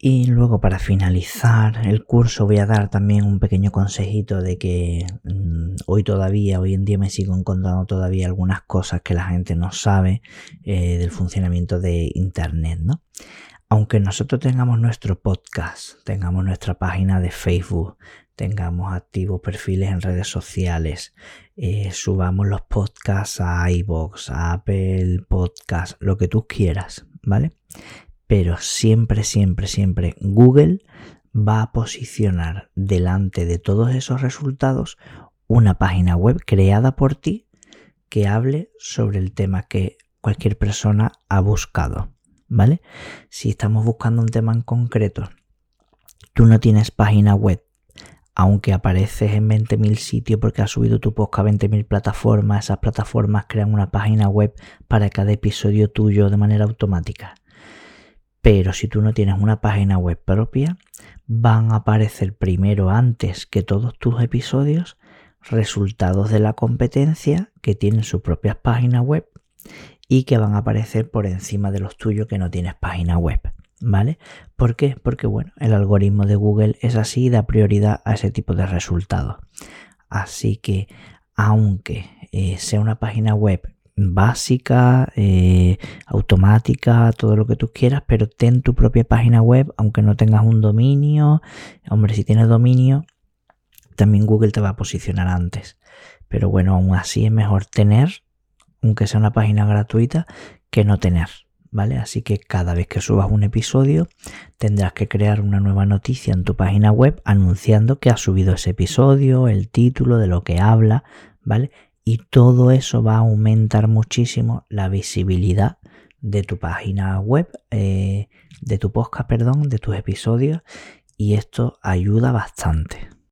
Y luego para finalizar el curso voy a dar también un pequeño consejito de que mm, hoy todavía, hoy en día me sigo encontrando todavía algunas cosas que la gente no sabe eh, del funcionamiento de Internet, ¿no? Aunque nosotros tengamos nuestro podcast, tengamos nuestra página de Facebook, tengamos activos perfiles en redes sociales, eh, subamos los podcasts a iBox, a Apple Podcast, lo que tú quieras, ¿vale? Pero siempre, siempre, siempre Google va a posicionar delante de todos esos resultados una página web creada por ti que hable sobre el tema que cualquier persona ha buscado, ¿vale? Si estamos buscando un tema en concreto, tú no tienes página web, aunque apareces en 20.000 sitios porque has subido tu podcast a 20.000 plataformas, esas plataformas crean una página web para cada episodio tuyo de manera automática. Pero si tú no tienes una página web propia, van a aparecer primero antes que todos tus episodios resultados de la competencia que tienen sus propias páginas web y que van a aparecer por encima de los tuyos que no tienes página web. ¿Vale? ¿Por qué? Porque bueno, el algoritmo de Google es así y da prioridad a ese tipo de resultados. Así que aunque eh, sea una página web básica, eh, automática, todo lo que tú quieras, pero ten tu propia página web, aunque no tengas un dominio. Hombre, si tienes dominio, también Google te va a posicionar antes. Pero bueno, aún así es mejor tener, aunque sea una página gratuita, que no tener. ¿Vale? Así que cada vez que subas un episodio tendrás que crear una nueva noticia en tu página web anunciando que has subido ese episodio, el título, de lo que habla, ¿vale? Y todo eso va a aumentar muchísimo la visibilidad de tu página web, eh, de tu podcast, perdón, de tus episodios y esto ayuda bastante.